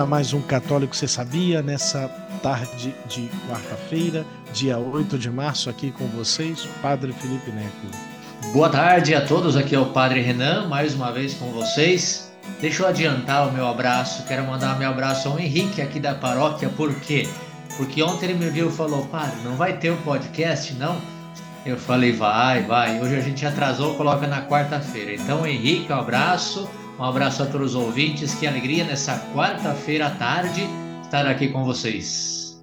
A mais um Católico Você Sabia, nessa tarde de quarta-feira, dia 8 de março, aqui com vocês, Padre Felipe Neco. Boa tarde a todos, aqui é o Padre Renan, mais uma vez com vocês. Deixa eu adiantar o meu abraço, quero mandar meu abraço ao Henrique aqui da paróquia, por quê? Porque ontem ele me viu e falou, Padre, não vai ter o um podcast, não? Eu falei, vai, vai. Hoje a gente atrasou, coloca na quarta-feira. Então, Henrique, um abraço. Um abraço a todos os ouvintes. Que alegria nessa quarta-feira à tarde estar aqui com vocês.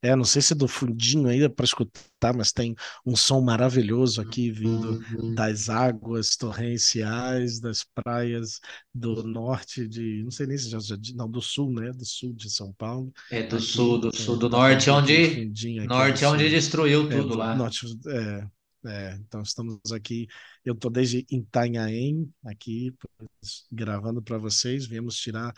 É, não sei se é do fundinho ainda para escutar, mas tem um som maravilhoso aqui vindo das águas torrenciais, das praias do norte de, não sei nem se já, não, do sul, né? Do sul de São Paulo. É do aqui, sul, do sul, do norte, onde norte, onde destruiu tudo é, lá. Norte, é, é, então estamos aqui, eu estou desde Itanhaém, aqui gravando para vocês, viemos tirar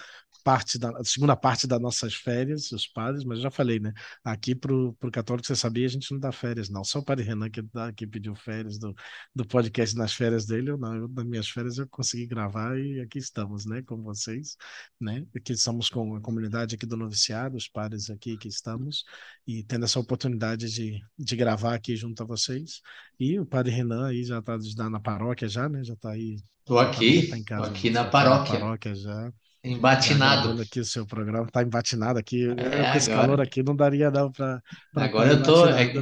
parte da segunda parte das nossas férias, os padres, mas já falei, né? Aqui para o católico, você sabia, a gente não dá férias, não. Só o padre Renan que, dá, que pediu férias do, do podcast nas férias dele, eu não, eu, nas minhas férias eu consegui gravar e aqui estamos, né? Com vocês, né? Aqui estamos com a comunidade aqui do noviciado, os padres aqui que estamos, e tendo essa oportunidade de, de gravar aqui junto a vocês. E o padre Renan aí já está na paróquia já, né? Já está aí. Estou aqui, tá casa, aqui na paróquia. na paróquia já. Embatinado. aqui o seu programa, tá embatinado aqui. É, com esse agora... calor aqui não daria não para. Agora eu tô, é,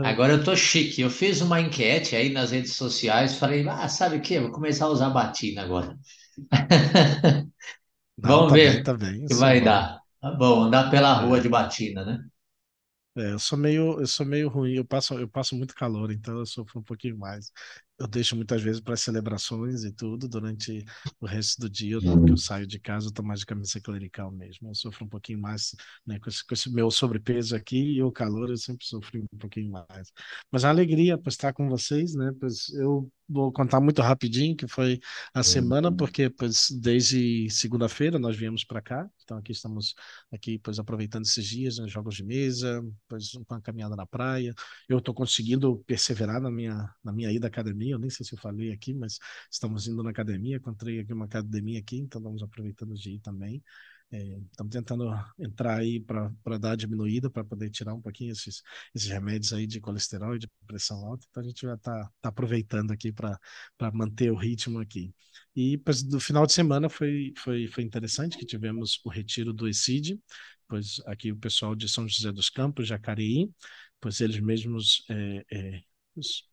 agora eu tô chique. Eu fiz uma enquete aí nas redes sociais, falei, ah, sabe o que? Vou começar a usar batina agora. Não, Vamos tá ver bem, tá bem, que vai bom. dar. Tá bom, andar pela rua é. de batina, né? É, eu sou meio, eu sou meio ruim, eu passo, eu passo muito calor, então eu sofro um pouquinho mais eu deixo muitas vezes para celebrações e tudo durante o resto do dia, que eu uhum. saio de casa, eu tô mais de camisa clerical mesmo. Eu sofro um pouquinho mais né, com, esse, com esse meu sobrepeso aqui e o calor, eu sempre sofri um pouquinho mais. Mas a alegria por estar com vocês, né? Pois eu vou contar muito rapidinho que foi a semana, uhum. porque pois, desde segunda-feira nós viemos para cá, então aqui estamos aqui pois aproveitando esses dias, né, jogos de mesa, pois uma caminhada na praia. Eu estou conseguindo perseverar na minha na minha ida à academia academia, eu nem sei se eu falei aqui, mas estamos indo na academia, encontrei aqui uma academia aqui, então estamos aproveitando de ir também. É, estamos tentando entrar aí para dar diminuída, para poder tirar um pouquinho esses, esses remédios aí de colesterol e de pressão alta. Então a gente vai estar tá, aproveitando aqui para manter o ritmo aqui. E do final de semana foi, foi, foi interessante que tivemos o retiro do ECID, pois aqui o pessoal de São José dos Campos, Jacareí, pois eles mesmos é, é,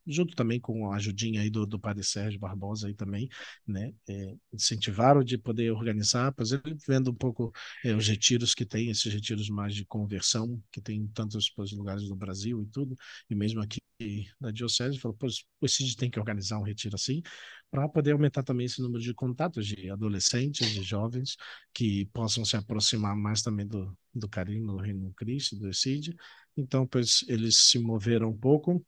junto também com a ajudinha aí do, do padre Sérgio Barbosa aí também, né, é, incentivaram de poder organizar, ele vendo um pouco é, os retiros que tem, esses retiros mais de conversão, que tem em tantos lugares do Brasil e tudo, e mesmo aqui na diocese, falou, pois o CID tem que organizar um retiro assim, para poder aumentar também esse número de contatos de adolescentes, de jovens, que possam se aproximar mais também do, do carinho do Reino Cristo, do CID. Então, pois eles se moveram um pouco,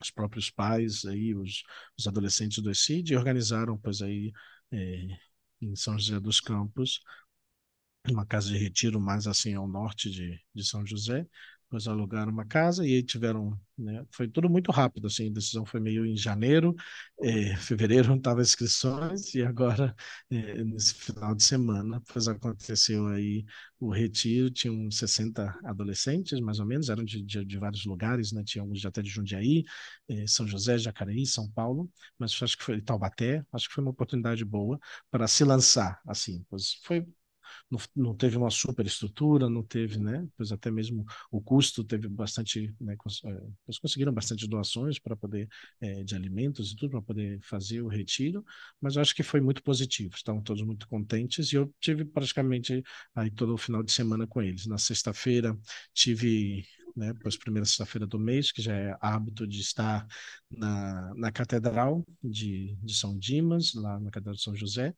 os próprios pais aí, os, os adolescentes do ECID, organizaram, pois aí, é, em São José dos Campos, uma casa de retiro mais assim ao norte de, de São José, depois alugaram uma casa e aí tiveram, né, foi tudo muito rápido, assim, a decisão foi meio em janeiro, é, fevereiro não estava inscrições e agora, é, nesse final de semana, depois aconteceu aí o retiro, tinham 60 adolescentes, mais ou menos, eram de, de, de vários lugares, né, tinha alguns até de Jundiaí, é, São José, Jacareí, São Paulo, mas acho que foi Taubaté, acho que foi uma oportunidade boa para se lançar, assim, pois foi não, não teve uma super estrutura, não teve, né? Pois até mesmo o custo teve bastante, né? É, eles conseguiram bastante doações para poder é, de alimentos e tudo para poder fazer o retiro, mas eu acho que foi muito positivo. Estavam todos muito contentes e eu tive praticamente aí todo o final de semana com eles. Na sexta-feira tive né, pois primeira sexta-feira do mês, que já é hábito de estar na, na Catedral de, de São Dimas, lá na Catedral de São José,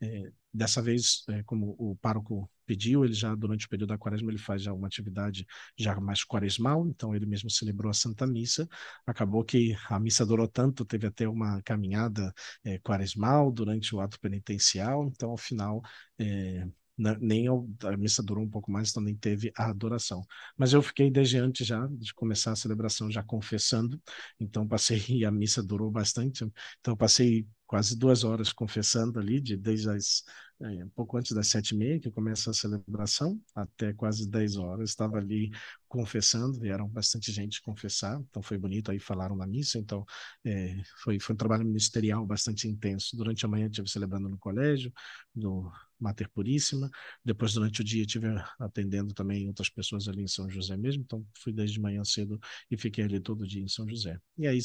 é, dessa vez, é, como o pároco pediu, ele já durante o período da quaresma ele faz já uma atividade já mais quaresmal, então ele mesmo celebrou a Santa Missa. Acabou que a missa durou tanto, teve até uma caminhada é, quaresmal durante o ato penitencial, então ao final é, nem a missa durou um pouco mais, então nem teve a adoração. Mas eu fiquei desde antes já de começar a celebração já confessando, então passei e a missa durou bastante, então passei quase duas horas confessando ali, de desde as é, pouco antes das sete e meia que começa a celebração, até quase dez horas, estava ali confessando, vieram bastante gente confessar, então foi bonito, aí falaram na missa, então é, foi, foi um trabalho ministerial bastante intenso. Durante a manhã estive celebrando no colégio, no Mater Puríssima, depois durante o dia estive atendendo também outras pessoas ali em São José mesmo, então fui desde manhã cedo e fiquei ali todo dia em São José. E aí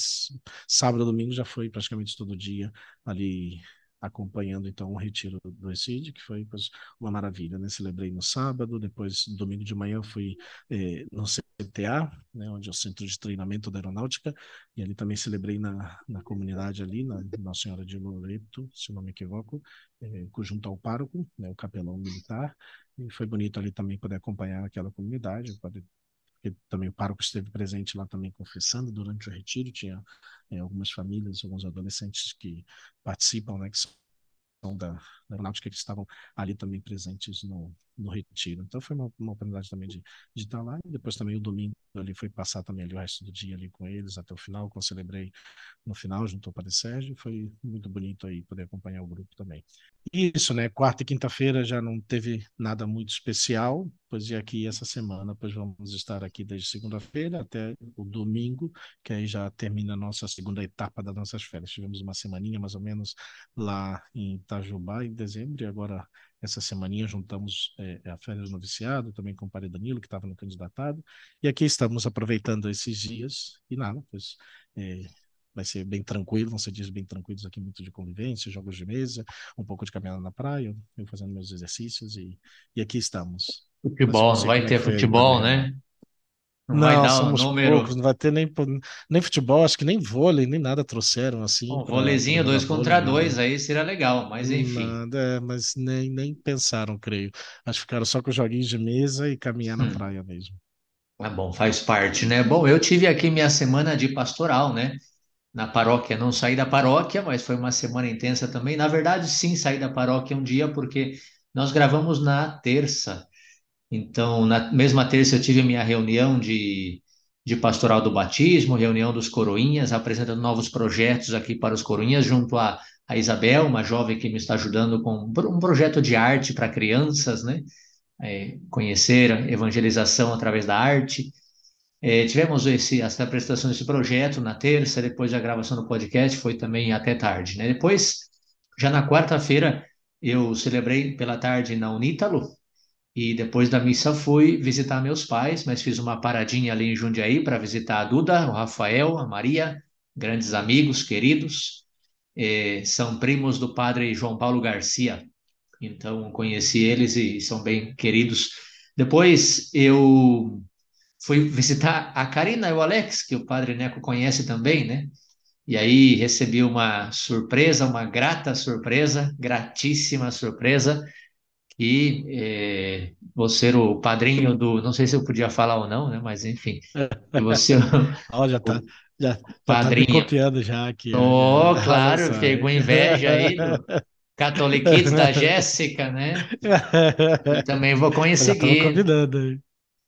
sábado, domingo já foi praticamente todo dia ali acompanhando então o retiro do ECID, que foi pois, uma maravilha, né? Celebrei no sábado, depois domingo de manhã fui eh, no CTA, né, onde é o Centro de Treinamento da Aeronáutica, e ali também celebrei na, na comunidade ali, na Nossa Senhora de Loreto, se não me equivoco, eh, junto ao pároco, né, o capelão militar, e foi bonito ali também poder acompanhar aquela comunidade, poder porque também o pároco esteve presente lá também confessando durante o retiro, tinha é, algumas famílias, alguns adolescentes que participam, né, que são da, da aeronáutica que estavam ali também presentes no, no retiro. Então foi uma, uma oportunidade também de, de estar lá. E depois também o domingo ali foi passar também ali o resto do dia ali com eles até o final, que eu celebrei no final junto ao Padre Sérgio. Foi muito bonito aí poder acompanhar o grupo também. Isso, né? Quarta e quinta-feira já não teve nada muito especial, pois e aqui essa semana, pois vamos estar aqui desde segunda-feira até o domingo, que aí já termina a nossa segunda etapa das nossas férias. Tivemos uma semaninha mais ou menos lá em Itajubá em dezembro e agora essa semaninha juntamos é, a férias do noviciado, também com o Padre Danilo, que estava no candidatado, e aqui estamos aproveitando esses dias, e nada, pois é, vai ser bem tranquilo, vão ser dias bem tranquilos aqui, muito de convivência, jogos de mesa, um pouco de caminhada na praia, eu fazendo meus exercícios e, e aqui estamos. Futebol, vai é ter futebol, né? Não, não vai dar somos número. poucos, não vai ter nem, nem futebol, acho que nem vôlei, nem nada trouxeram assim. Um vôleizinho dois contra vôlei, dois, aí seria legal, mas enfim. Nada, é, mas nem, nem pensaram, creio. Acho que ficaram só com joguinhos de mesa e caminhar hum. na praia mesmo. Tá bom, faz parte, né? Bom, eu tive aqui minha semana de pastoral, né? na paróquia. Não saí da paróquia, mas foi uma semana intensa também. Na verdade, sim, saí da paróquia um dia, porque nós gravamos na terça. Então, na mesma terça, eu tive a minha reunião de, de pastoral do batismo, reunião dos coroinhas, apresentando novos projetos aqui para os coroinhas, junto a, a Isabel, uma jovem que me está ajudando com um projeto de arte para crianças, né? É, conhecer evangelização através da arte. É, tivemos esse, essa apresentação desse projeto na terça, depois a gravação do podcast foi também até tarde. Né? Depois, já na quarta-feira, eu celebrei pela tarde na Unítalo, e depois da missa fui visitar meus pais, mas fiz uma paradinha ali em Jundiaí para visitar a Duda, o Rafael, a Maria, grandes amigos, queridos. É, são primos do padre João Paulo Garcia, então conheci eles e são bem queridos. Depois eu fui visitar a Karina e o Alex, que o padre Neco conhece também, né? E aí recebi uma surpresa, uma grata surpresa, gratíssima surpresa, que é, vou ser o padrinho do, não sei se eu podia falar ou não, né? Mas enfim, você Olha, já tá, já padrinho. Tá me copiando já aqui. Oh, já, claro, fiquei com inveja aí do catoliquitos da Jéssica, né? E também vou conhecer. convidando aí.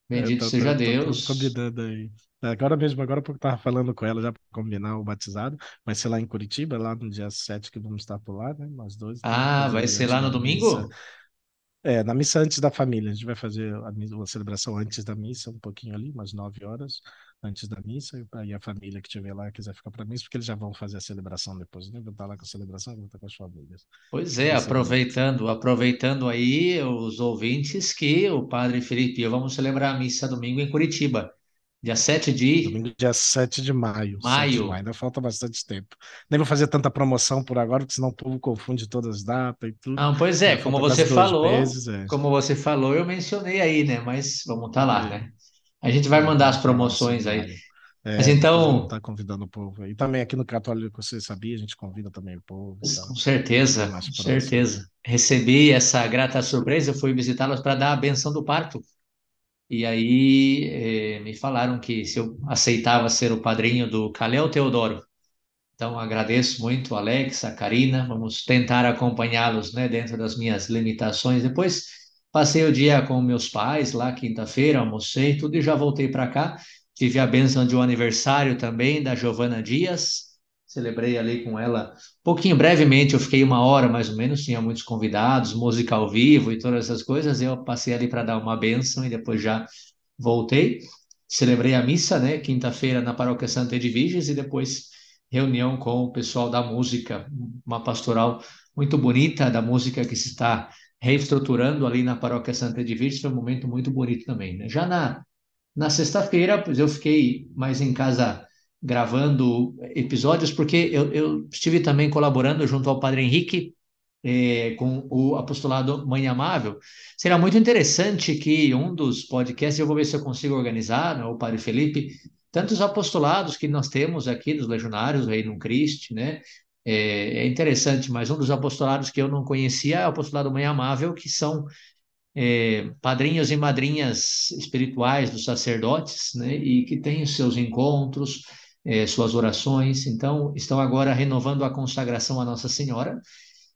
Bendito tô, seja tô, Deus. Tô, combinando aí. Agora mesmo, agora porque eu tava falando com ela já para combinar o batizado. Vai ser lá em Curitiba, lá no dia 7 que vamos estar por lá, né? Nós dois. Ah, vai ser lá no domingo? Missa. É, na missa antes da família. A gente vai fazer a, a celebração antes da missa, um pouquinho ali, umas 9 horas antes da missa. E aí a família que estiver lá quiser ficar para missa, porque eles já vão fazer a celebração depois, né? Vão estar lá com a celebração, vão estar com as famílias. Pois é, aproveitando, aproveitando aí os ouvintes que o Padre Felipe e eu vamos celebrar a missa domingo em Curitiba. Dia 7 de. Domingo, dia 7 de maio. Maio. De maio. Ainda falta bastante tempo. Nem vou fazer tanta promoção por agora, porque senão o povo confunde todas as datas e tudo. Não, pois é, como você falou. Meses, é. Como você falou, eu mencionei aí, né? Mas vamos estar tá lá, é. né? A gente vai mandar as promoções aí. É, Mas então. Tá convidando o povo aí. Também aqui no Católico, você sabia, a gente convida também o povo. Com certeza, com certeza. Recebi essa grata surpresa, eu fui visitá-los para dar a benção do parto. E aí eh, me falaram que se eu aceitava ser o padrinho do Calel Teodoro. Então agradeço muito, Alex, a Karina. Vamos tentar acompanhá-los né, dentro das minhas limitações. Depois Passei o dia com meus pais lá, quinta-feira, almocei tudo e já voltei para cá. Tive a bênção de um aniversário também da Giovana Dias. Celebrei ali com ela um pouquinho brevemente, eu fiquei uma hora mais ou menos, tinha muitos convidados, música ao vivo e todas essas coisas. Eu passei ali para dar uma bênção e depois já voltei. Celebrei a missa, né, quinta-feira na Paróquia Santa Edviges e depois reunião com o pessoal da música, uma pastoral muito bonita da música que se está reestruturando ali na Paróquia Santa Edviges, foi um momento muito bonito também, né? Já na na sexta-feira, pois eu fiquei mais em casa gravando episódios, porque eu, eu estive também colaborando junto ao Padre Henrique é, com o apostolado Mãe Amável. Será muito interessante que um dos podcasts, eu vou ver se eu consigo organizar, né, o Padre Felipe, tantos apostolados que nós temos aqui dos Legionários, Reino Cristo, né? É, é, interessante, mas um dos apostolados que eu não conhecia é o apostolado Mãe Amável, que são é, padrinhos e madrinhas espirituais dos sacerdotes, né? E que têm os seus encontros, é, suas orações. Então, estão agora renovando a consagração à Nossa Senhora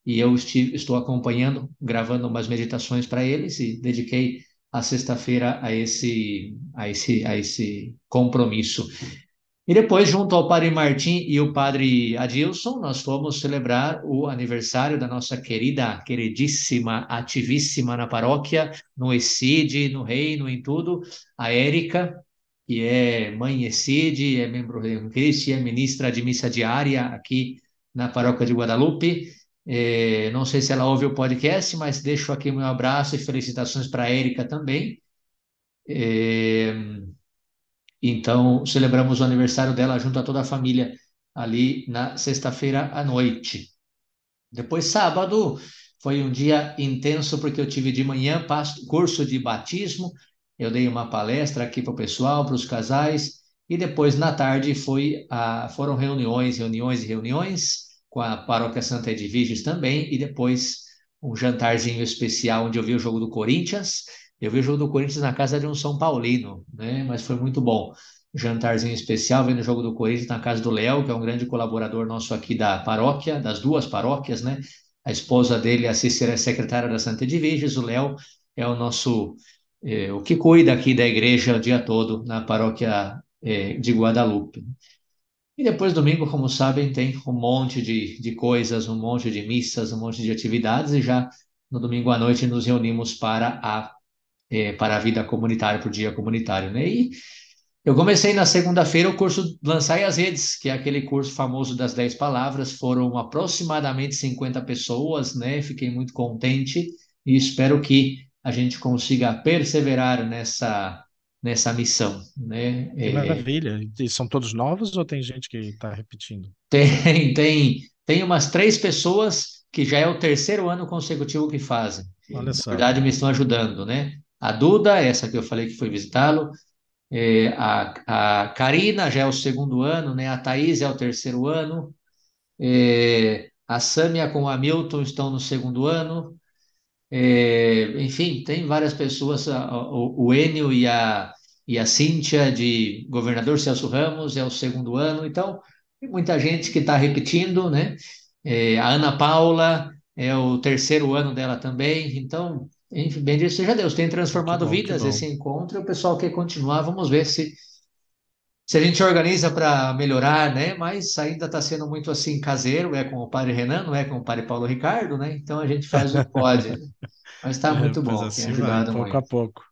e eu estive, estou acompanhando, gravando umas meditações para eles e dediquei a sexta-feira a esse, a esse, a esse compromisso. E depois, junto ao Padre Martim e o Padre Adilson, nós fomos celebrar o aniversário da nossa querida, queridíssima, ativíssima na paróquia, no ECID, no Reino, em tudo, a Érica, que é mãe ECID, é membro do Reino Cristo, é ministra de missa diária aqui na paróquia de Guadalupe. É, não sei se ela ouve o podcast, mas deixo aqui meu abraço e felicitações para a Érica também. É, então, celebramos o aniversário dela junto a toda a família ali na sexta-feira à noite. Depois, sábado, foi um dia intenso porque eu tive de manhã curso de batismo, eu dei uma palestra aqui para o pessoal, para os casais, e depois na tarde foi a, foram reuniões, reuniões e reuniões com a Paróquia Santa Edviges também, e depois um jantarzinho especial onde eu vi o jogo do Corinthians, eu vi o jogo do Corinthians na casa de um São Paulino, né? Mas foi muito bom. Jantarzinho especial, vendo o jogo do Corinthians na casa do Léo, que é um grande colaborador nosso aqui da paróquia, das duas paróquias, né? A esposa dele, a Cícera, é secretária da Santa Edviges, o Léo é o nosso, é, o que cuida aqui da igreja o dia todo na paróquia é, de Guadalupe. E depois, domingo, como sabem, tem um monte de, de coisas, um monte de missas, um monte de atividades, e já no domingo à noite nos reunimos para a é, para a vida comunitária, para o dia comunitário, né? E eu comecei na segunda-feira o curso Lançai as Redes, que é aquele curso famoso das 10 palavras, foram aproximadamente 50 pessoas, né? Fiquei muito contente e espero que a gente consiga perseverar nessa nessa missão, né? Que maravilha! E são todos novos ou tem gente que está repetindo? Tem, tem, tem umas três pessoas que já é o terceiro ano consecutivo que fazem. Olha só. Na verdade, me estão ajudando, né? a Duda, essa que eu falei que foi visitá-lo, é, a, a Karina já é o segundo ano, né? a Thaís é o terceiro ano, é, a Sâmia com o Hamilton estão no segundo ano, é, enfim, tem várias pessoas, o, o Enio e a, e a Cíntia de Governador Celso Ramos é o segundo ano, então tem muita gente que está repetindo, né? É, a Ana Paula é o terceiro ano dela também, então enfim, bendito seja Deus, tem transformado bom, vidas esse encontro e o pessoal quer continuar. Vamos ver se, se a gente organiza para melhorar, né? Mas ainda está sendo muito assim caseiro, é com o padre Renan, não é com o padre Paulo Ricardo, né? Então a gente faz o que pode. Mas está é, muito bom, assim tem ajudado vai, pouco muito. a pouco.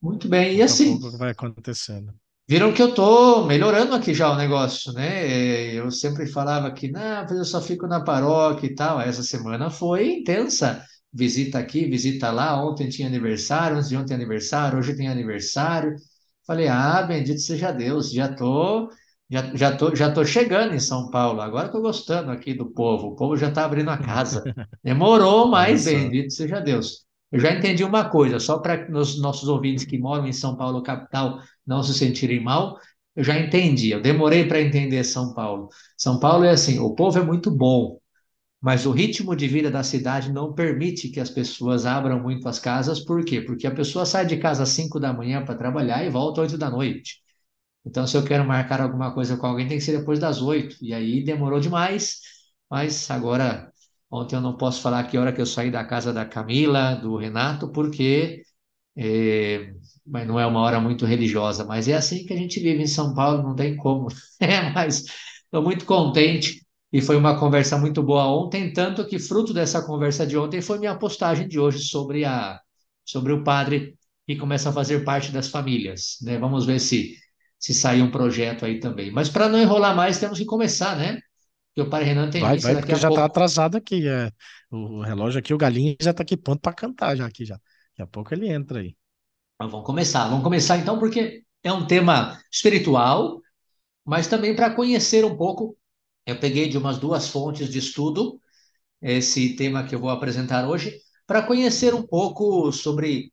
Muito bem, pouco e assim. Vai acontecendo. Viram que eu estou melhorando aqui já o negócio, né? Eu sempre falava que, não, eu só fico na paróquia e tal. Essa semana foi intensa visita aqui, visita lá. Ontem tinha aniversário, antes de ontem aniversário, hoje tem aniversário. Falei, ah, bendito seja Deus, já tô, já, já tô, já tô chegando em São Paulo. Agora estou gostando aqui do povo. O povo já está abrindo a casa. Demorou, mas bendito seja Deus. Eu já entendi uma coisa, só para os nossos ouvintes que moram em São Paulo capital não se sentirem mal, eu já entendi. Eu demorei para entender São Paulo. São Paulo é assim, o povo é muito bom, mas o ritmo de vida da cidade não permite que as pessoas abram muito as casas, por quê? Porque a pessoa sai de casa às 5 da manhã para trabalhar e volta às 8 da noite. Então, se eu quero marcar alguma coisa com alguém, tem que ser depois das 8. E aí demorou demais, mas agora Ontem eu não posso falar que hora que eu saí da casa da Camila, do Renato, porque é, mas não é uma hora muito religiosa, mas é assim que a gente vive em São Paulo, não tem como. É, mas estou muito contente e foi uma conversa muito boa ontem, tanto que fruto dessa conversa de ontem foi minha postagem de hoje sobre a sobre o padre que começa a fazer parte das famílias, né? Vamos ver se se sair um projeto aí também. Mas para não enrolar mais, temos que começar, né? Porque o Padre Renan tem Vai, vai, porque já tá pouco. atrasado aqui. É. O relógio aqui, o galinho já tá aqui pronto para cantar já aqui já. Daqui a pouco ele entra aí. Mas vamos começar. Vamos começar então, porque é um tema espiritual, mas também para conhecer um pouco. Eu peguei de umas duas fontes de estudo esse tema que eu vou apresentar hoje, para conhecer um pouco sobre.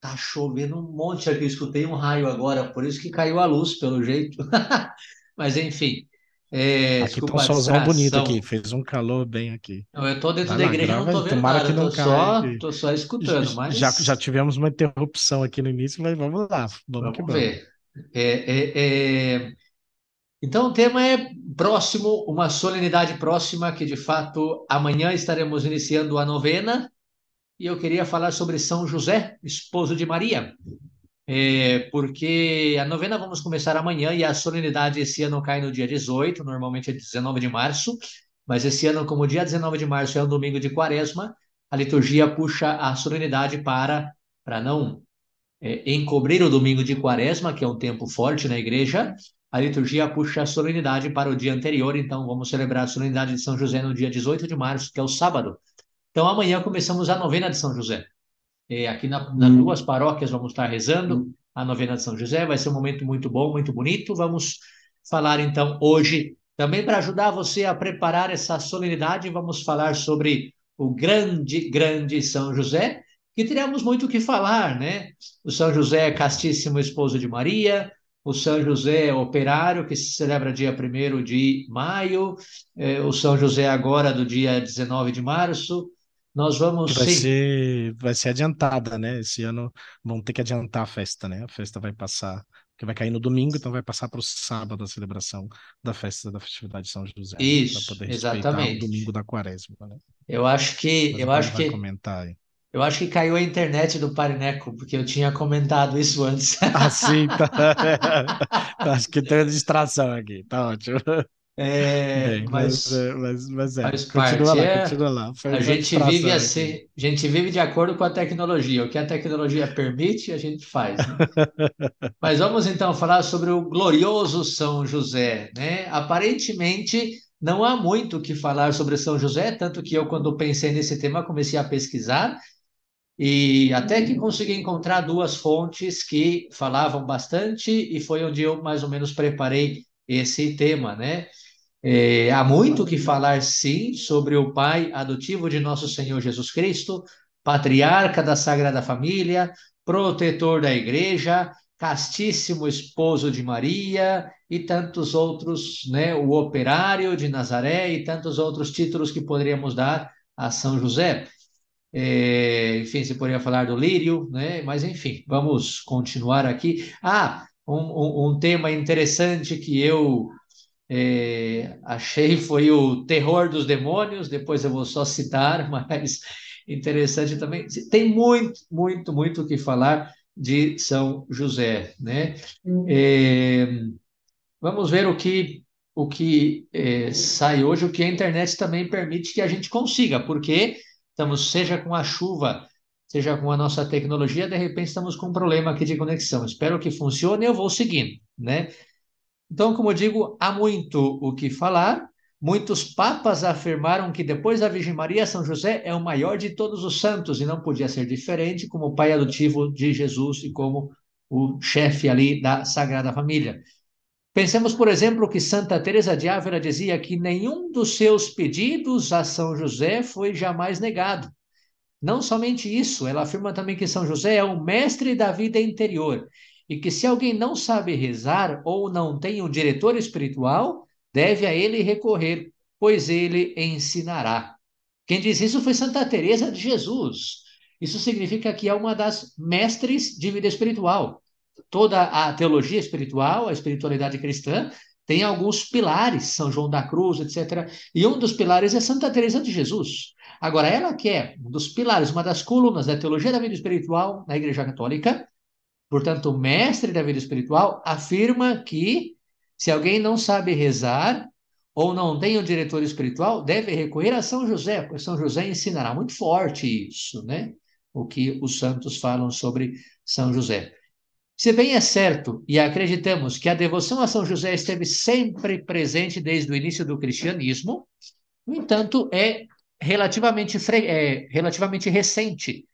Tá chovendo um monte aqui, escutei um raio agora, por isso que caiu a luz, pelo jeito. Mas enfim, é, Aqui tá um solzão bonito aqui, fez um calor bem aqui. Eu estou dentro Vai da igreja, não grava estou aí. vendo Tomara nada, que não estou caia só, aqui. tô só escutando, Já, já mas tivemos uma interrupção aqui no início, mas vamos lá, vamos que vamos vamos. ver. É, é, é, Então, o tema é próximo, uma solenidade próxima, que de fato amanhã estaremos iniciando a novena, e eu queria falar sobre São José, esposo de Maria, É, porque a novena vamos começar amanhã e a solenidade esse ano cai no dia 18, normalmente é 19 de março, mas esse ano, como dia 19 de março é um domingo de quaresma, a liturgia puxa a solenidade para, para não é, encobrir o domingo de quaresma, que é um tempo forte na igreja, a liturgia puxa a solenidade para o dia anterior, então vamos celebrar a solenidade de São José no dia 18 de março, que é o sábado. Então amanhã começamos a novena de São José. É, aqui na, nas duas paróquias vamos estar rezando a novena de São José, vai ser um momento muito bom, muito bonito. Vamos falar então hoje, também para ajudar você a preparar essa solenidade, vamos falar sobre o grande, grande São José, que teremos muito o que falar, né? O São José é castíssimo esposo de Maria, o São José operário, que se celebra dia 1 de maio, é, o São José agora do dia 19 de março. Nós Que vamos, vai sim, ser, vai ser adiantada, né? Esse ano vão ter que adiantar a festa, né? A festa vai passar, porque vai cair no domingo, então vai passar para o sábado a celebração da festa da festividade de São José, né? Isso, poder respeitar o exatamente. domingo da quaresma, né? Eu acho que, Mas eu acho que, comentar aí. Eu acho que caiu a internet do Parineco, porque eu tinha comentado isso antes. Ah, sim, tá. Acho que tem uma distração aqui, tá ótimo. É, Bem, mas, mas é, mas, é, faz continua parte. lá, É, continua lá. A gente vive aqui. assim, a gente vive de acordo com a tecnologia. O que a tecnologia permite, a gente faz, né? Mas vamos então falar sobre o glorioso São José, né? Aparentemente não há muito o que falar sobre São José, tanto que eu, quando pensei nesse tema, comecei a pesquisar e até que consegui encontrar duas fontes que falavam bastante e foi onde eu mais ou menos preparei esse tema, né? É, há muito que falar, sim, sobre o pai adotivo de nosso Senhor Jesus Cristo, patriarca da Sagrada Família, protetor da Igreja, castíssimo esposo de Maria e tantos outros, né? O operário de Nazaré e tantos outros títulos que poderíamos dar a São José. É, enfim, se poderia falar do lírio, né? Mas enfim, vamos continuar aqui. Ah, um, um, um tema interessante que eu é, achei foi o terror dos demônios, depois eu vou só citar, mas interessante também. Tem muito, muito, muito o que falar de São José, né? É, vamos ver o que o que é, sai hoje, o que a internet também permite que a gente consiga, porque estamos, seja com a chuva, seja com a nossa tecnologia, de repente estamos com um problema aqui de conexão. Espero que funcione, eu vou seguindo, né? Então, como eu digo, há muito o que falar. Muitos papas afirmaram que depois da Virgem Maria, São José é o maior de todos os santos e não podia ser diferente, como pai adotivo de Jesus e como o chefe ali da Sagrada Família. Pensemos, por exemplo, que Santa Teresa de Ávila dizia que nenhum dos seus pedidos a São José foi jamais negado. Não somente isso, ela afirma também que São José é o mestre da vida interior e que se alguém não sabe rezar ou não tem um diretor espiritual, deve a ele recorrer, pois ele ensinará. Quem diz isso foi Santa Teresa de Jesus. Isso significa que é uma das mestres de vida espiritual. Toda a teologia espiritual, a espiritualidade cristã, tem alguns pilares, São João da Cruz, etc. E um dos pilares é Santa Teresa de Jesus. Agora, ela que é um dos pilares, uma das colunas da teologia da vida espiritual na Igreja Católica, portanto, mestre da vida espiritual, afirma que se alguém não sabe rezar ou não tem um diretor espiritual, deve recorrer a São José, pois São José ensinará muito forte isso, né? O que os santos falam sobre São José. Se bem é certo e acreditamos que a devoção a São José esteve sempre presente desde o início do cristianismo, no entanto, é relativamente, é relativamente recente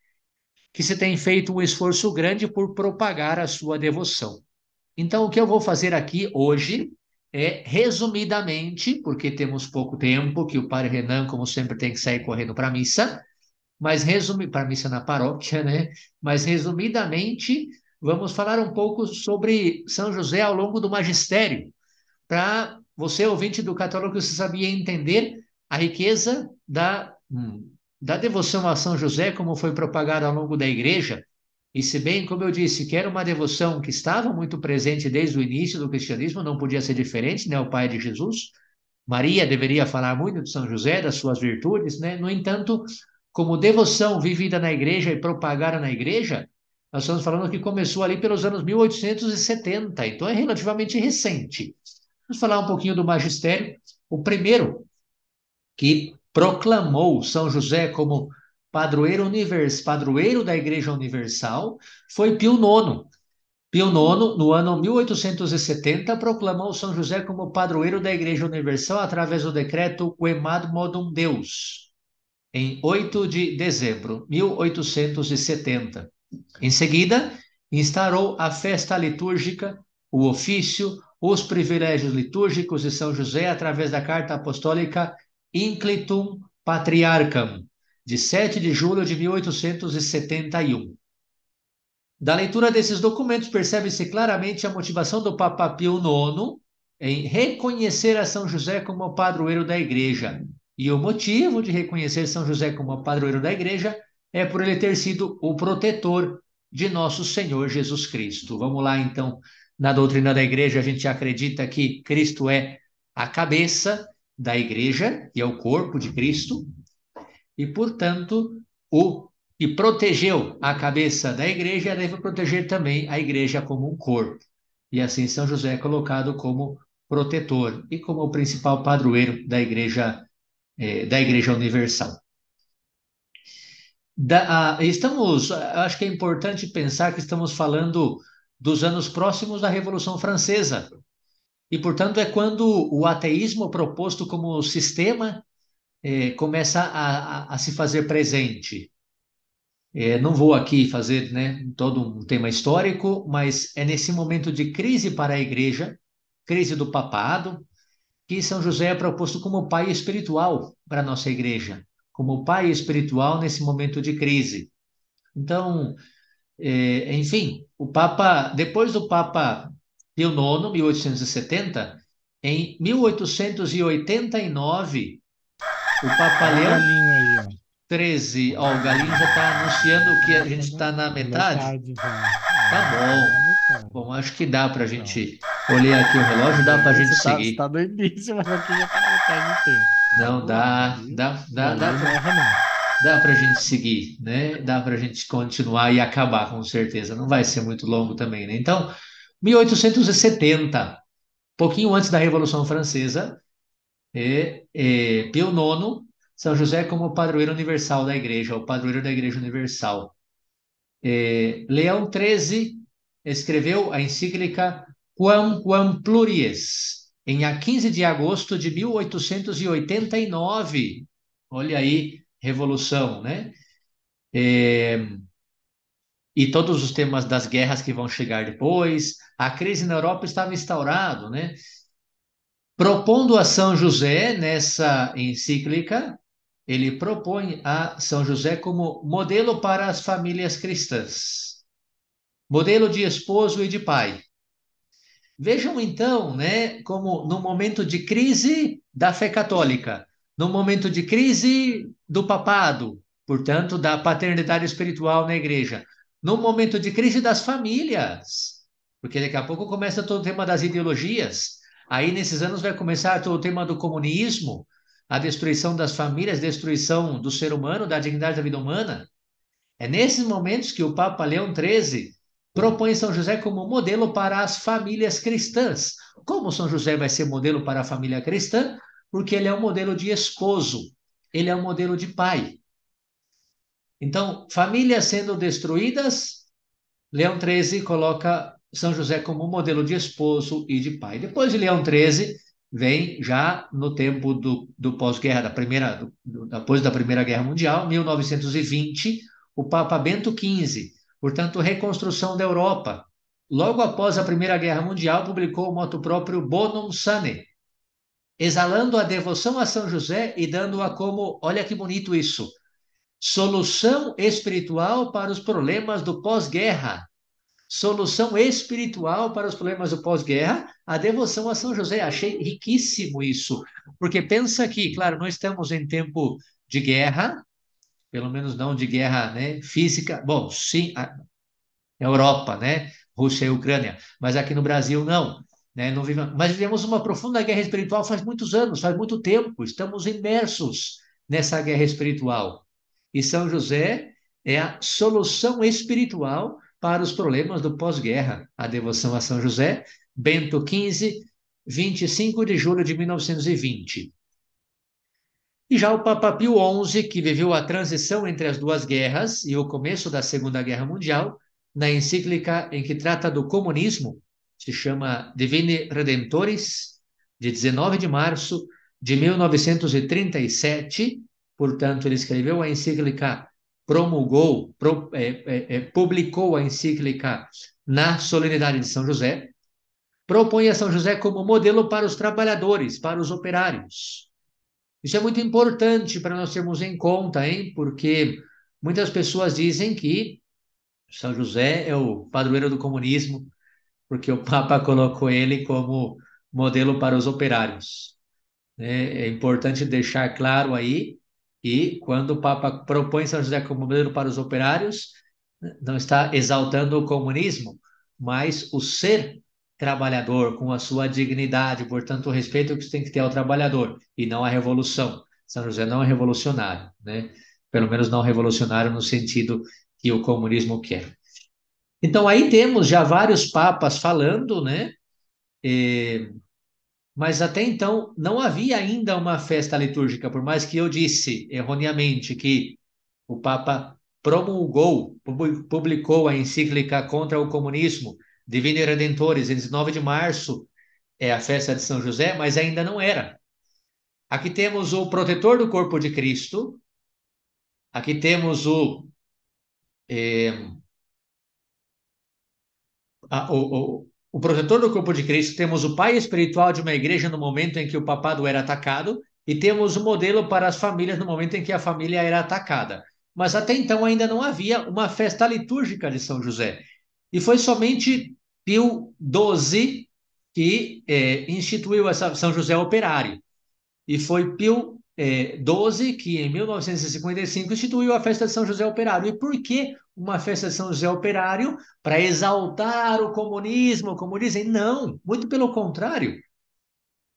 que se tem feito um esforço grande por propagar a sua devoção. Então, o que eu vou fazer aqui hoje é, resumidamente, porque temos pouco tempo, que o Padre Renan, como sempre, tem que sair correndo para a missa, mas resumir para a missa na paróquia, né? Mas resumidamente, vamos falar um pouco sobre São José ao longo do magistério, para você, ouvinte do católico, você sabia entender a riqueza da, da devoção a São José, como foi propagada ao longo da igreja. E se bem, como eu disse, que era uma devoção que estava muito presente desde o início do cristianismo, não podia ser diferente, né? O pai de Jesus. Maria deveria falar muito de São José, das suas virtudes, né? No entanto, como devoção vivida na igreja e propagada na igreja, nós estamos falando que começou ali pelos anos 1870, então é relativamente recente. Vamos falar um pouquinho do magistério. O primeiro que proclamou São José como padroeiro, univers, padroeiro da Igreja Universal foi Pio IX. Pio IX, no ano 1870, proclamou São José como padroeiro da Igreja Universal através do decreto Quemad Modum Deus, em 8 de dezembro de 1870. Em seguida, instaurou a festa litúrgica, o ofício, os privilégios litúrgicos de São José através da carta apostólica Inclitum Patriarcham, de 7 de julho de 1871. Da leitura desses documentos, percebe-se claramente a motivação do Papa Pio IX em reconhecer a São José como padroeiro da Igreja. E o motivo de reconhecer São José como padroeiro da Igreja é por ele ter sido o protetor de nosso Senhor Jesus Cristo. Vamos lá, então. Na doutrina da Igreja, a gente acredita que Cristo é a cabeça da Igreja e é o corpo de Cristo, e, portanto, o que protegeu a cabeça da Igreja deve proteger também a Igreja como um corpo. E assim São José é colocado como protetor e como o principal padroeiro da Igreja, eh, da Igreja Universal. Da, a, estamos, acho que é importante pensar que estamos falando dos anos próximos da Revolução Francesa. E, portanto, é quando o ateísmo proposto como sistema é, começa a, a, a, se fazer presente. É, não vou aqui fazer né, todo um tema histórico, mas é nesse momento de crise para a igreja, crise do papado, que São José é proposto como pai espiritual para a nossa igreja como pai espiritual nesse momento de crise. Então, é, enfim, o Papa, depois do Papa Pio IX, 1870, em 1889, o Papa Leão XIII, ó, o Galinho já está anunciando que a gente está na metade. Tá bom. Bom, acho que dá para a gente olhar aqui o relógio, dá para a gente tá, seguir. Está mas aqui já está metade do tempo. Não, dá, dá, dá, dá, dá pra gente seguir, né? Dá pra gente continuar e acabar, com certeza. Não vai ser muito longo também, né? Então, 1870, pouquinho antes da Revolução Francesa, é, é, Pio IX, São José como padroeiro universal da igreja, o padroeiro da igreja universal. É, Leão XIII escreveu a encíclica Quam Quam Pluries, em a 15 de agosto de 1889. Olha aí, revolução, né? É, e todos os temas das guerras que vão chegar depois. A crise na Europa estava instaurado, né? Propondo a São José nessa encíclica, ele propõe a São José como modelo para as famílias cristãs, modelo de esposo e de pai. Vejam então, né, como no momento de crise da fé católica, no momento de crise do papado, portanto, da paternidade espiritual na igreja, no momento de crise das famílias, porque daqui a pouco começa todo o tema das ideologias. Aí, nesses anos, vai começar todo o tema do comunismo, a destruição das famílias, destruição do ser humano, da dignidade da vida humana. É nesses momentos que o Papa Leão XIII propõe São José como modelo para as famílias cristãs. Como São José vai ser modelo para a família cristã? Porque ele é um modelo de esposo, ele é um modelo de pai. Então, famílias sendo destruídas, Leão XIII coloca São José como modelo de esposo e de pai. Depois de Leão XIII, vem já no tempo do, do pós-guerra, da primeira, do, depois da Primeira Guerra Mundial, 1920, o Papa Bento XV, portanto, reconstrução da Europa. Logo após a Primeira Guerra Mundial, publicou o moto próprio Bonum Sane, exalando a devoção a São José e dando-a como, olha que bonito isso, solução espiritual para os problemas do pós-guerra solução espiritual para os problemas do pós-guerra, a devoção a São José. Achei riquíssimo isso, porque pensa que, claro, nós estamos em tempo de guerra, pelo menos não de guerra né, física, bom, sim, a Europa, né, Rússia e Ucrânia, mas aqui no Brasil não. Né, não vive... Mas vivemos uma profunda guerra espiritual faz muitos anos, faz muito tempo, estamos imersos nessa guerra espiritual. E São José é a solução espiritual para os problemas do pós-guerra, a devoção a São José, Bento XV, 25 de julho de 1920. E já o Papa Pio XI, que viveu a transição entre as duas guerras e o começo da Segunda Guerra Mundial, na encíclica em que trata do comunismo, se chama Divine Redentores, de 19 de março de 1937, portanto, ele escreveu a encíclica promulgou, pro, é, é, é, publicou a encíclica na solenidade de São José, propõe a São José como modelo para os trabalhadores, para os operários. Isso é muito importante para nós termos em conta, hein? Porque muitas pessoas dizem que São José é o padroeiro do comunismo, porque o Papa colocou ele como modelo para os operários. É, é importante deixar claro aí e quando o Papa propõe São José como modelo para os operários, não está exaltando o comunismo, mas o ser trabalhador com a sua dignidade, portanto, o respeito que tem que ter ao trabalhador e não a revolução. São José não é revolucionário, né? Pelo menos não revolucionário no sentido que o comunismo quer. Então aí temos já vários papas falando, né? E mas até então não havia ainda uma festa litúrgica, por mais que eu disse erroneamente que o Papa promulgou, publicou a encíclica contra o comunismo, Divine Redentores, em 19 de março, é a festa de São José, mas ainda não era. Aqui temos o protetor do corpo de Cristo, aqui temos o, é, a, o, o protetor do corpo de Cristo, temos o pai espiritual de uma igreja no momento em que o papado era atacado, e temos o modelo para as famílias no momento em que a família era atacada. Mas até então ainda não havia uma festa litúrgica de São José. E foi somente Pio XII que é, instituiu essa São José operário. E foi Pio é, 12 que, em 1955, instituiu a festa de São José Operário. E por que uma festa de São José Operário? Para exaltar o comunismo, como dizem? Não, muito pelo contrário.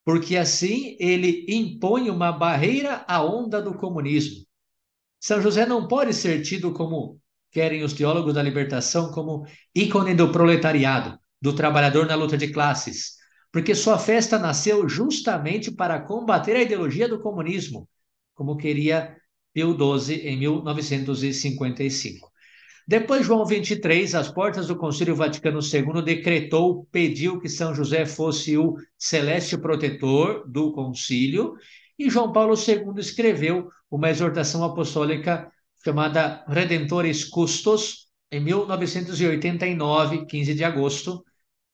Porque assim ele impõe uma barreira à onda do comunismo. São José não pode ser tido como querem os teólogos da libertação como ícone do proletariado, do trabalhador na luta de classes, porque sua festa nasceu justamente para combater a ideologia do comunismo, como queria Pio XII em 1955. Depois, João 23, às portas do Concílio Vaticano II, decretou, pediu que São José fosse o celeste protetor do concílio, e João Paulo II escreveu uma exortação apostólica chamada Redentores Custos, em 1989, 15 de agosto,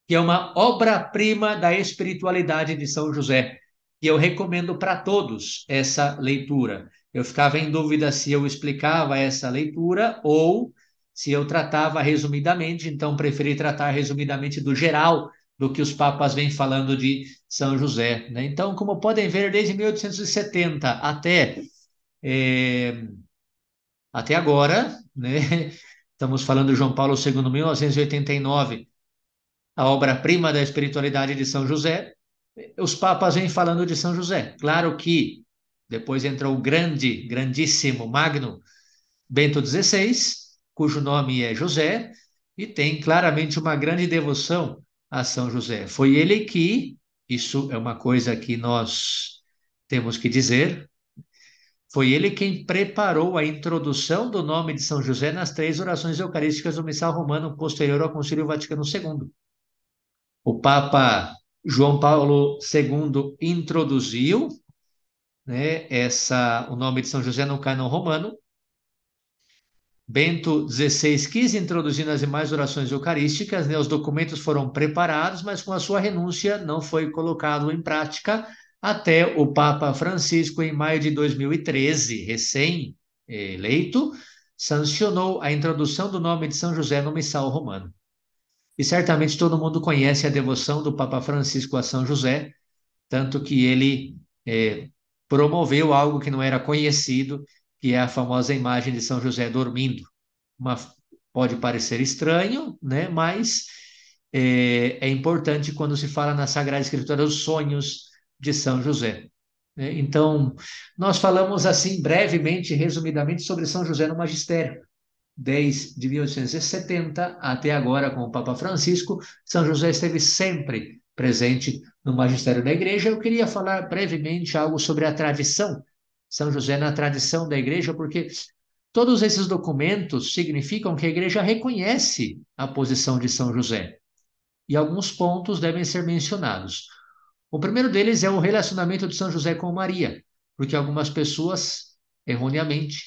que é uma obra-prima da espiritualidade de São José. E eu recomendo para todos essa leitura. Eu ficava em dúvida se eu explicava essa leitura ou se eu tratava resumidamente, então preferi tratar resumidamente do geral do que os papas vêm falando de São José. Né? Então, como podem ver, desde 1870 até, é, até agora, né? estamos falando de João Paulo II, 1989, a obra-prima da espiritualidade de São José, os papas vêm falando de São José. Claro que depois entrou o grande, grandíssimo Magno Bento XVI, cujo nome é José, e tem claramente uma grande devoção a São José. Foi ele que, isso é uma coisa que nós temos que dizer, foi ele quem preparou a introdução do nome de São José nas três orações eucarísticas do Missal Romano posterior ao Concílio Vaticano II. O Papa João Paulo II introduziu né, essa, o nome de São José no cânon romano. Bento XVI quis introduzir nas demais orações eucarísticas, né, os documentos foram preparados, mas com a sua renúncia não foi colocado em prática até o Papa Francisco, em maio de 2013, recém-eleito, sancionou a introdução do nome de São José no missal romano. E certamente todo mundo conhece a devoção do Papa Francisco a São José, tanto que ele é, promoveu algo que não era conhecido, que é a famosa imagem de São José dormindo. Uma, pode parecer estranho, né? mas é, é importante quando se fala na Sagrada Escritura os sonhos de São José. Né? Então, nós falamos assim brevemente, resumidamente, sobre São José no Magistério desde 1870 até agora com o Papa Francisco, São José esteve sempre presente no magistério da igreja. Eu queria falar brevemente algo sobre a tradição, São José na tradição da igreja, porque todos esses documentos significam que a igreja reconhece a posição de São José. E alguns pontos devem ser mencionados. O primeiro deles é o relacionamento de São José com Maria, porque algumas pessoas, erroneamente,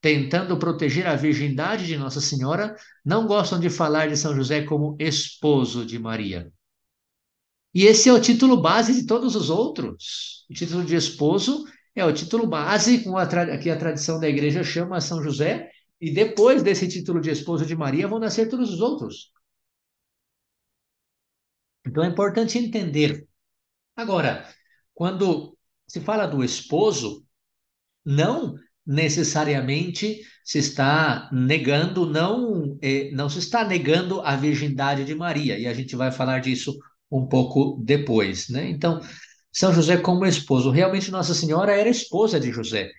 tentando proteger a virgindade de Nossa Senhora, não gostam de falar de São José como esposo de Maria. E esse é o título base de todos os outros. O título de esposo é o título base com a que a tradição da igreja chama São José, e depois desse título de esposo de Maria vão nascer todos os outros. Então é importante entender. Agora, quando se fala do esposo, não necessariamente se está negando, não, eh, não se está negando a virgindade de Maria, e a gente vai falar disso um pouco depois, né? Então, São José como esposo, realmente Nossa Senhora era esposa de José.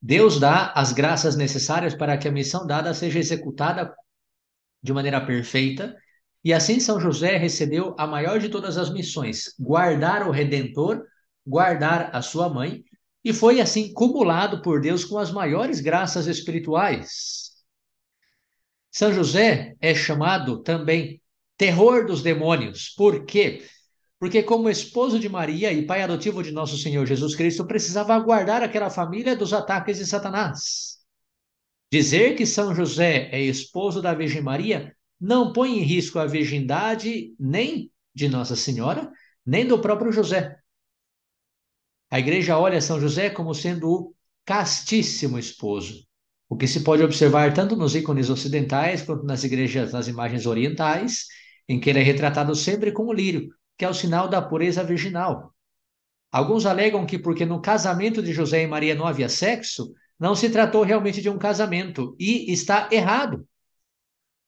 Deus dá as graças necessárias para que a missão dada seja executada de maneira perfeita, e assim São José recebeu a maior de todas as missões, guardar o Redentor, guardar a sua mãe e foi assim cumulado por Deus com as maiores graças espirituais. São José é chamado também terror dos demônios. Por quê? Porque, como esposo de Maria e pai adotivo de nosso Senhor Jesus Cristo, precisava guardar aquela família dos ataques de Satanás. Dizer que São José é esposo da Virgem Maria não põe em risco a virgindade nem de Nossa Senhora, nem do próprio José. A igreja olha São José como sendo o castíssimo esposo, o que se pode observar tanto nos ícones ocidentais quanto nas igrejas, nas imagens orientais, em que ele é retratado sempre com o lírio, que é o sinal da pureza virginal. Alguns alegam que porque no casamento de José e Maria não havia sexo, não se tratou realmente de um casamento, e está errado.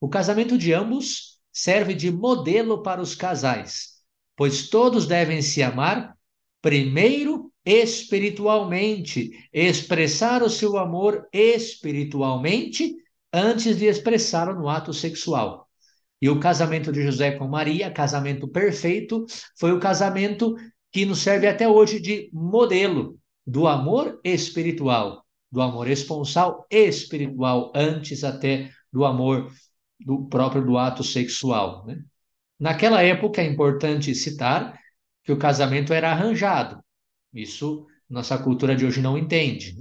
O casamento de ambos serve de modelo para os casais, pois todos devem se amar primeiro espiritualmente, expressar o seu amor espiritualmente antes de expressá-lo no ato sexual. E o casamento de José com Maria, casamento perfeito, foi o casamento que nos serve até hoje de modelo do amor espiritual, do amor esponsal espiritual, antes até do amor do próprio do ato sexual. Né? Naquela época, é importante citar que o casamento era arranjado. Isso nossa cultura de hoje não entende.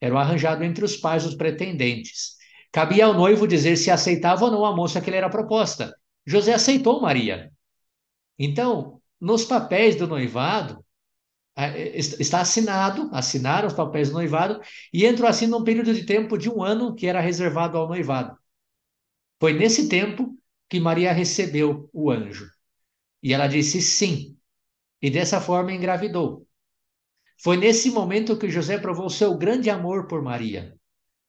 Era um arranjado entre os pais dos pretendentes. Cabia ao noivo dizer se aceitava ou não a moça que lhe era proposta. José aceitou Maria. Então, nos papéis do noivado, está assinado, assinaram os papéis do noivado, e entrou assim num período de tempo de um ano que era reservado ao noivado. Foi nesse tempo que Maria recebeu o anjo. E ela disse sim. E dessa forma engravidou. Foi nesse momento que José provou seu grande amor por Maria,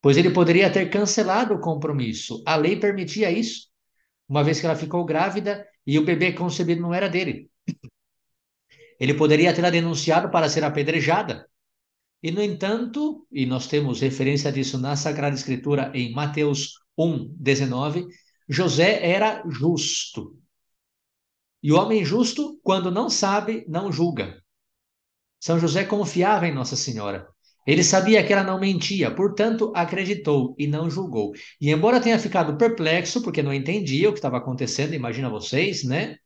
pois ele poderia ter cancelado o compromisso. A lei permitia isso, uma vez que ela ficou grávida e o bebê concebido não era dele. Ele poderia tê-la denunciado para ser apedrejada. E, no entanto, e nós temos referência disso na Sagrada Escritura em Mateus 1, 19, José era justo. E o homem justo, quando não sabe, não julga. São José confiava em Nossa Senhora. Ele sabia que ela não mentia, portanto, acreditou e não julgou. E embora tenha ficado perplexo, porque não entendia o que estava acontecendo, imagina vocês, né?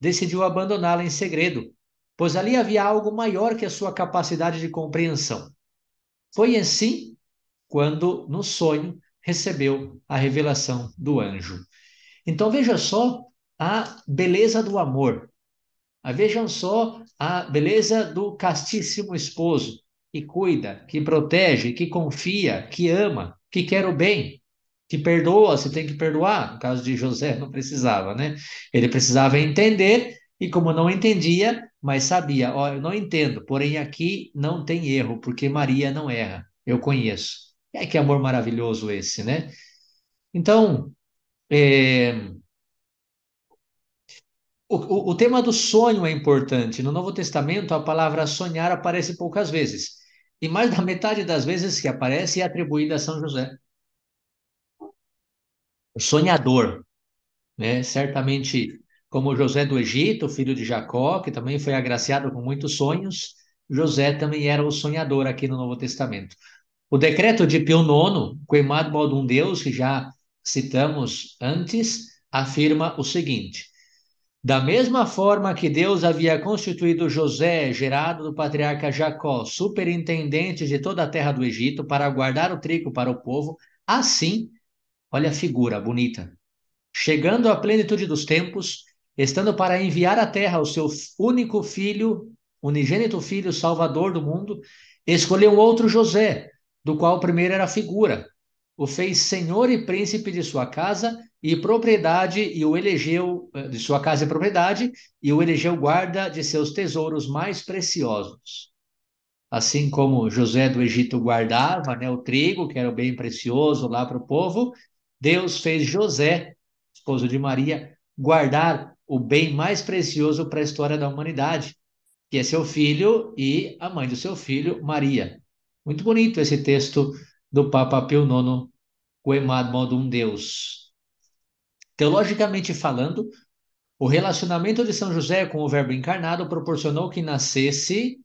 Decidiu abandoná-la em segredo, pois ali havia algo maior que a sua capacidade de compreensão. Foi assim quando, no sonho, recebeu a revelação do anjo. Então veja só a beleza do amor. Ah, vejam só a beleza do castíssimo esposo que cuida, que protege, que confia, que ama, que quer o bem, que perdoa se tem que perdoar. No caso de José, não precisava, né? Ele precisava entender e, como não entendia, mas sabia, ó, eu não entendo, porém aqui não tem erro, porque Maria não erra, eu conheço. É que amor maravilhoso esse, né? Então, é... o, o, o tema do sonho é importante. No Novo Testamento, a palavra sonhar aparece poucas vezes. E mais da metade das vezes que aparece é atribuída a São José. O sonhador, né? Certamente, como José do Egito, filho de Jacó, que também foi agraciado com muitos sonhos, José também era o sonhador aqui no Novo Testamento. O decreto de Pio IX, Queimado Baldum Deus, que já citamos antes, afirma o seguinte: da mesma forma que Deus havia constituído José, gerado do patriarca Jacó, superintendente de toda a terra do Egito, para guardar o trigo para o povo, assim, olha a figura bonita, chegando à plenitude dos tempos, estando para enviar à terra o seu único filho, unigênito filho, salvador do mundo, escolheu outro José, do qual o primeiro era figura, o fez senhor e príncipe de sua casa e propriedade e o elegeu eh, de sua casa e propriedade e o elegeu guarda de seus tesouros mais preciosos. Assim como José do Egito guardava né, o trigo, que era o bem precioso lá para o povo, Deus fez José, esposo de Maria, guardar o bem mais precioso para a história da humanidade, que é seu filho e a mãe do seu filho, Maria. Muito bonito esse texto do Papa Pio IX, o Emad Modum Deus. Teologicamente falando, o relacionamento de São José com o Verbo encarnado proporcionou que nascesse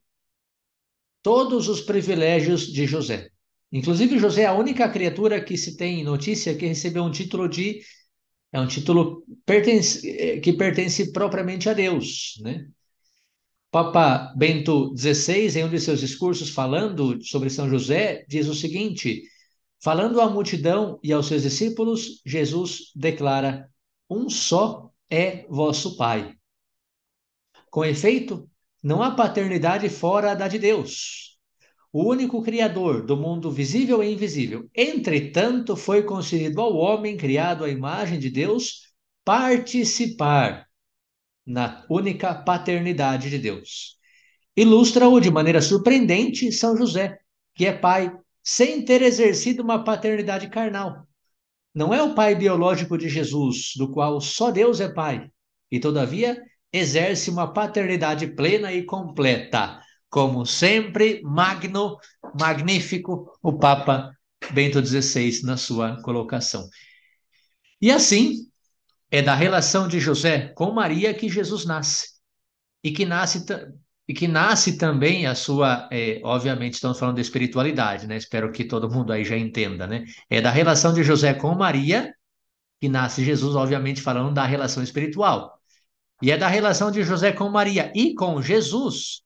todos os privilégios de José. Inclusive, José é a única criatura que se tem notícia que recebeu um título de. É um título pertence, que pertence propriamente a Deus, né? Papa Bento XVI, em um de seus discursos falando sobre São José, diz o seguinte: Falando à multidão e aos seus discípulos, Jesus declara: Um só é vosso Pai. Com efeito, não há paternidade fora da de Deus, o único Criador do mundo visível e invisível. Entretanto, foi concedido ao homem criado à imagem de Deus participar na única paternidade de Deus. Ilustra-o de maneira surpreendente São José, que é pai sem ter exercido uma paternidade carnal. Não é o pai biológico de Jesus, do qual só Deus é pai, e todavia exerce uma paternidade plena e completa, como sempre, magno, magnífico, o Papa Bento XVI na sua colocação. E assim, é da relação de José com Maria que Jesus nasce. E que nasce e que nasce também a sua, é, obviamente estamos falando de espiritualidade, né? Espero que todo mundo aí já entenda, né? É da relação de José com Maria que nasce Jesus, obviamente falando da relação espiritual. E é da relação de José com Maria e com Jesus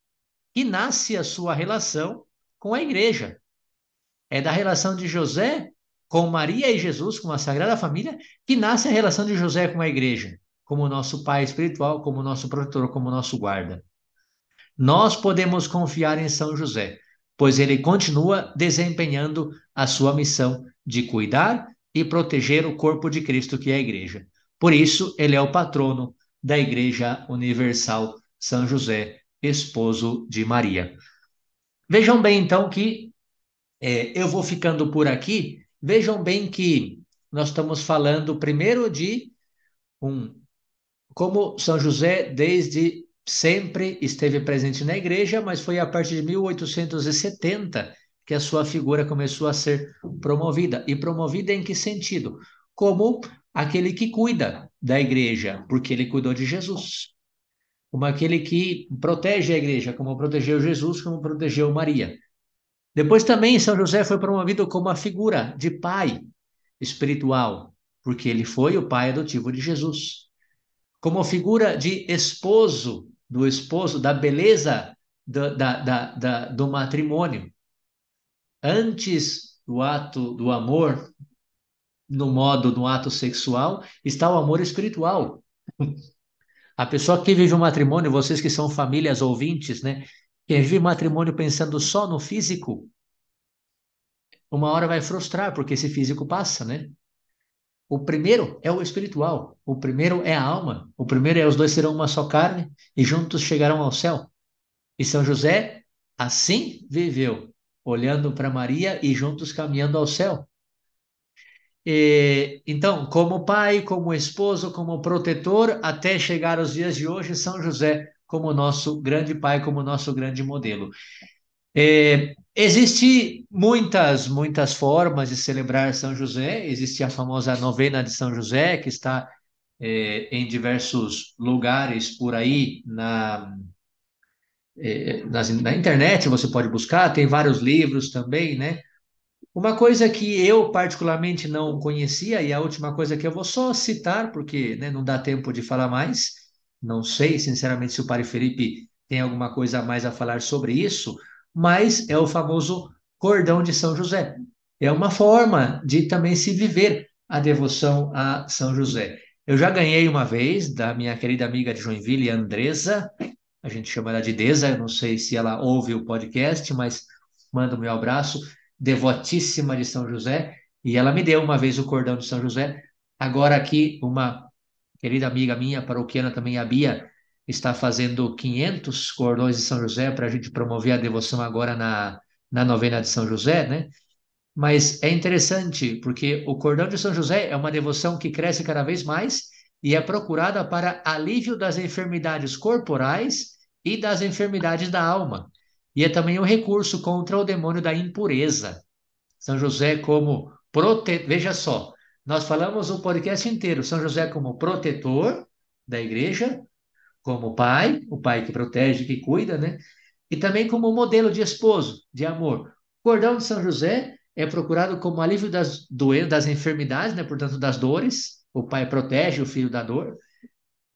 que nasce a sua relação com a igreja. É da relação de José com Maria e Jesus, com a Sagrada Família, que nasce a relação de José com a igreja, como nosso pai espiritual, como nosso protetor, como nosso guarda. Nós podemos confiar em São José, pois ele continua desempenhando a sua missão de cuidar e proteger o corpo de Cristo, que é a igreja. Por isso, ele é o patrono da Igreja Universal São José, esposo de Maria. Vejam bem, então, que é, eu vou ficando por aqui. Vejam bem que nós estamos falando primeiro de um como São José, desde sempre esteve presente na igreja, mas foi a partir de 1870 que a sua figura começou a ser promovida. E promovida em que sentido? Como aquele que cuida da igreja, porque ele cuidou de Jesus. Como aquele que protege a igreja, como protegeu Jesus, como protegeu Maria. Depois também São José foi promovido como a figura de pai espiritual, porque ele foi o pai adotivo de Jesus. Como figura de esposo, do esposo, da beleza do, da, da, da, do matrimônio. Antes do ato do amor, no modo, no ato sexual, está o amor espiritual. A pessoa que vive um matrimônio, vocês que são famílias ouvintes, né? Quem vive matrimônio pensando só no físico, uma hora vai frustrar, porque esse físico passa, né? O primeiro é o espiritual, o primeiro é a alma, o primeiro é os dois serão uma só carne e juntos chegarão ao céu. E São José assim viveu, olhando para Maria e juntos caminhando ao céu. E, então, como pai, como esposo, como protetor, até chegar aos dias de hoje, São José como nosso grande pai, como nosso grande modelo. É, existe muitas, muitas formas de celebrar São José. Existe a famosa novena de São José, que está é, em diversos lugares por aí na, é, na internet, você pode buscar, tem vários livros também, né? Uma coisa que eu particularmente não conhecia, e a última coisa que eu vou só citar, porque né, não dá tempo de falar mais, não sei, sinceramente, se o Padre Felipe tem alguma coisa a mais a falar sobre isso, mas é o famoso cordão de São José. É uma forma de também se viver a devoção a São José. Eu já ganhei uma vez da minha querida amiga de Joinville, Andresa, a gente chama ela de Deza, eu não sei se ela ouve o podcast, mas manda o meu abraço, devotíssima de São José, e ela me deu uma vez o cordão de São José. Agora aqui, uma querida amiga minha, paroquiana também, a Bia, está fazendo 500 cordões de São José para a gente promover a devoção agora na, na novena de São José, né? Mas é interessante, porque o cordão de São José é uma devoção que cresce cada vez mais e é procurada para alívio das enfermidades corporais e das enfermidades da alma. E é também um recurso contra o demônio da impureza. São José como prote... veja só, nós falamos o podcast inteiro, São José como protetor da igreja, como pai, o pai que protege, que cuida, né? E também como modelo de esposo, de amor. O cordão de São José é procurado como alívio das doenças, das enfermidades, né? Portanto, das dores. O pai protege o filho da dor.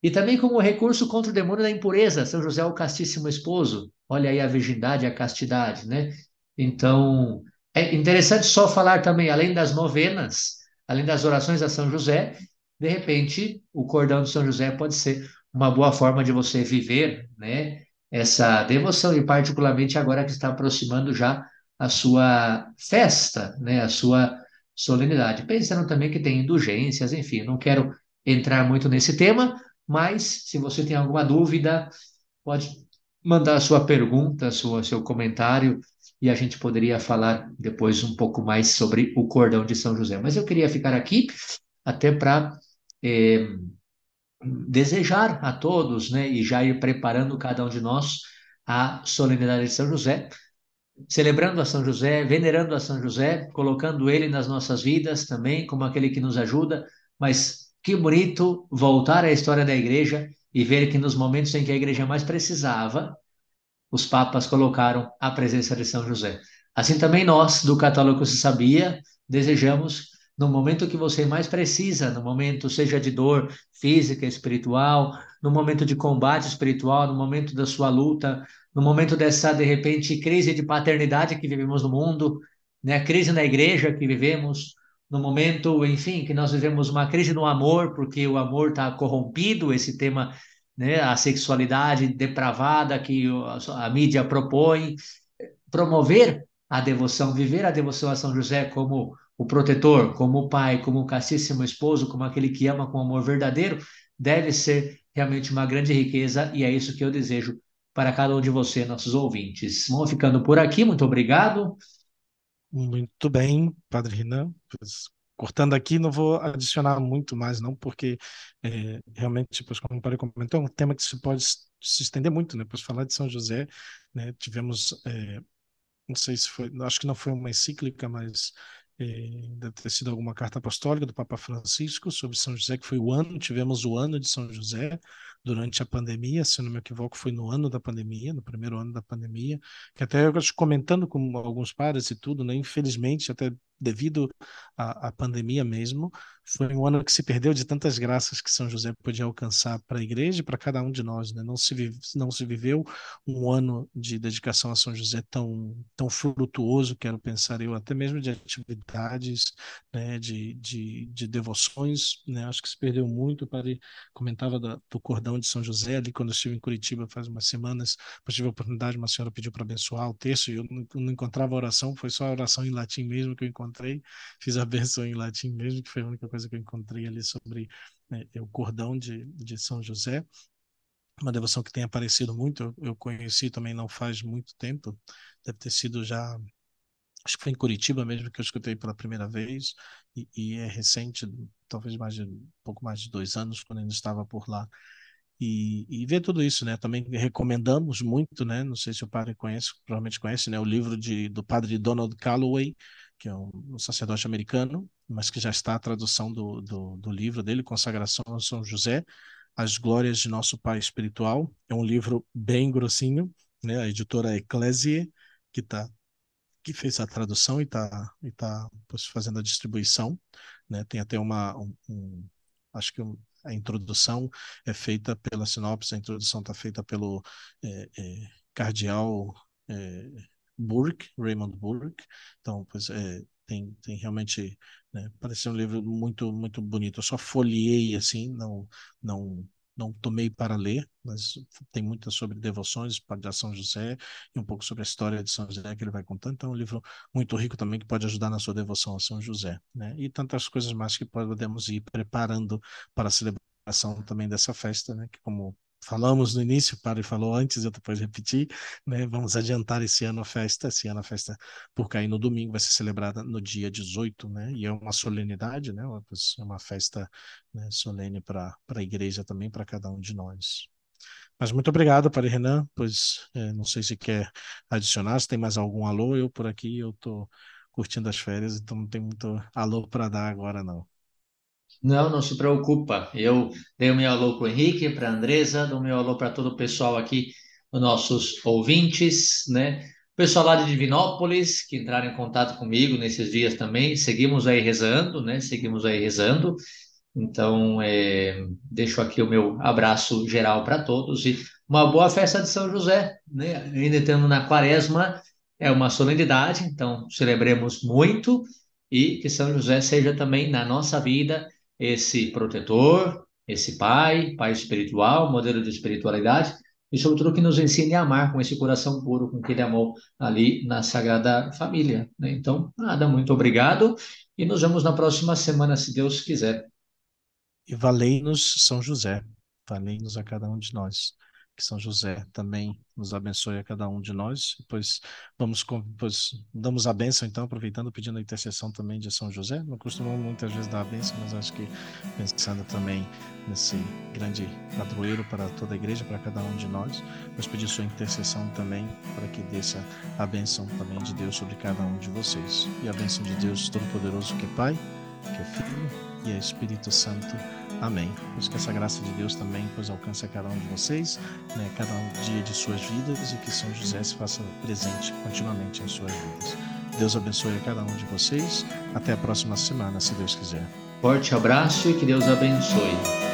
E também como recurso contra o demônio da impureza. São José é o castíssimo esposo. Olha aí a virgindade a castidade, né? Então, é interessante só falar também, além das novenas, além das orações a São José, de repente, o cordão de São José pode ser uma boa forma de você viver, né, essa devoção e particularmente agora que está aproximando já a sua festa, né, a sua solenidade. Pensando também que tem indulgências, enfim, não quero entrar muito nesse tema, mas se você tem alguma dúvida, pode mandar sua pergunta, sua, seu comentário, e a gente poderia falar depois um pouco mais sobre o cordão de São José. Mas eu queria ficar aqui até para eh, desejar a todos, né, e já ir preparando cada um de nós a solenidade de São José, celebrando a São José, venerando a São José, colocando ele nas nossas vidas também como aquele que nos ajuda, mas que bonito voltar à história da igreja e ver que nos momentos em que a igreja mais precisava, os papas colocaram a presença de São José. Assim também nós, do Católico Se Sabia, desejamos, no momento que você mais precisa, no momento seja de dor física, espiritual, no momento de combate espiritual, no momento da sua luta, no momento dessa, de repente, crise de paternidade que vivemos no mundo, né? a crise na igreja que vivemos, no momento, enfim, que nós vivemos uma crise no amor, porque o amor está corrompido, esse tema né, a sexualidade depravada que a, mídia propõe, promover a devoção, viver a devoção a São José como o protetor, como o pai, como o castíssimo esposo, como aquele que ama com amor verdadeiro, deve ser realmente uma grande riqueza e é isso que eu desejo para cada um de vocês, nossos ouvintes. Vamos ficando por aqui, muito obrigado. Muito bem, Padre Renan, cortando aqui, não vou adicionar muito mais, não, porque é, realmente, depois, como o Padre comentou, é um tema que se pode se estender muito, né? Depois falar de São José, né? Tivemos, é, não sei se foi, acho que não foi uma encíclica, mas deve ter sido alguma carta apostólica do Papa Francisco sobre São José, que foi o ano, tivemos o ano de São José durante a pandemia, se não me equivoco, foi no ano da pandemia, no primeiro ano da pandemia, que até eu comentando com alguns pares e tudo, né? Infelizmente, até devido à, à, pandemia mesmo, foi um ano que se perdeu de tantas graças que São José podia alcançar para a igreja e para cada um de nós. Né? Não, se vive, não se viveu um ano de dedicação a São José tão, tão frutuoso, quero pensar eu, até mesmo de né? de, de, de devoções. Né? Acho que se perdeu muito. Para comentava da, do cordão de São José ali quando eu estive em Curitiba faz umas semanas, eu tive a oportunidade, uma senhora pediu para abençoar o texto e eu não, não encontrava oração, foi só a oração em latim mesmo que eu encontrei fiz a versão em latim mesmo, que foi a única coisa que eu encontrei ali sobre né, o cordão de, de São José. Uma devoção que tem aparecido muito, eu conheci também não faz muito tempo, deve ter sido já acho que foi em Curitiba mesmo que eu escutei pela primeira vez e, e, é recente, talvez mais de um pouco mais de dois anos quando ainda estava por lá e, e ver tudo isso, né? Também recomendamos muito, né? Não sei se o padre conhece, provavelmente conhece, né? O livro de, do padre Donald Calloway, que é um, um sacerdote americano, mas que já está a tradução do, do, do livro dele, Consagração a São José, As Glórias de Nosso Pai Espiritual. É um livro bem grossinho, né? A editora Ecclesia, que está que fez a tradução e está e tá, fazendo a distribuição, né? Tem até uma um, um, acho que um, a introdução é feita pela sinopse, a introdução está feita pelo é, é, cardeal é, Burke, Raymond Burke. Então, pois é, tem, tem realmente, né, parece um livro muito muito bonito. Eu só folhei assim, não não não tomei para ler, mas tem muita sobre devoções de São José e um pouco sobre a história de São José que ele vai contando. Então, é um livro muito rico também que pode ajudar na sua devoção a São José, né? E tantas coisas mais que podemos ir preparando para a celebração também dessa festa, né? Que como falamos no início, o padre falou antes, eu depois repeti, né? Vamos adiantar esse ano a festa, esse ano a festa por cair no domingo vai ser celebrada no dia 18, né? E é uma solenidade, né? É uma festa né, solene para a igreja também, para cada um de nós. Mas muito obrigado, Padre Renan, pois é, não sei se quer adicionar, se tem mais algum alô, eu por aqui, eu estou curtindo as férias, então não tem muito alô para dar agora não. Não, não se preocupa. Eu dei o meu alô para o Henrique, para a Andresa, dou o meu alô para todo o pessoal aqui, os nossos ouvintes, né? O pessoal lá de Divinópolis, que entraram em contato comigo nesses dias também, seguimos aí rezando, né? Seguimos aí rezando. Então, é, deixo aqui o meu abraço geral para todos e uma boa festa de São José, né? Ainda estamos na quaresma, é uma solenidade, então celebremos muito e que São José seja também na nossa vida esse protetor, esse pai, pai espiritual, modelo de espiritualidade, e sobretudo que nos ensine a amar com esse coração puro com que ele amou ali na Sagrada Família. Né? Então, nada, muito obrigado e nos vemos na próxima semana, se Deus quiser. E valei-nos São José, valei-nos a cada um de nós que São José também nos abençoe a cada um de nós. Pois vamos, pois damos a bênção, então, aproveitando, pedindo a intercessão também de São José. Não costumamos muitas vezes dar a bênção, mas acho que pensando também nesse grande padroeiro para toda a igreja, para cada um de nós, vamos pedir sua intercessão também para que desça a bênção também de Deus sobre cada um de vocês. E a bênção de Deus Todo-Poderoso, que é Pai, que é Filho e é Espírito Santo. Amém. Pois que essa graça de Deus também pois, alcance a cada um de vocês, né, cada um dia de suas vidas e que São José se faça presente continuamente em suas vidas. Deus abençoe a cada um de vocês. Até a próxima semana, se Deus quiser. Forte abraço e que Deus abençoe.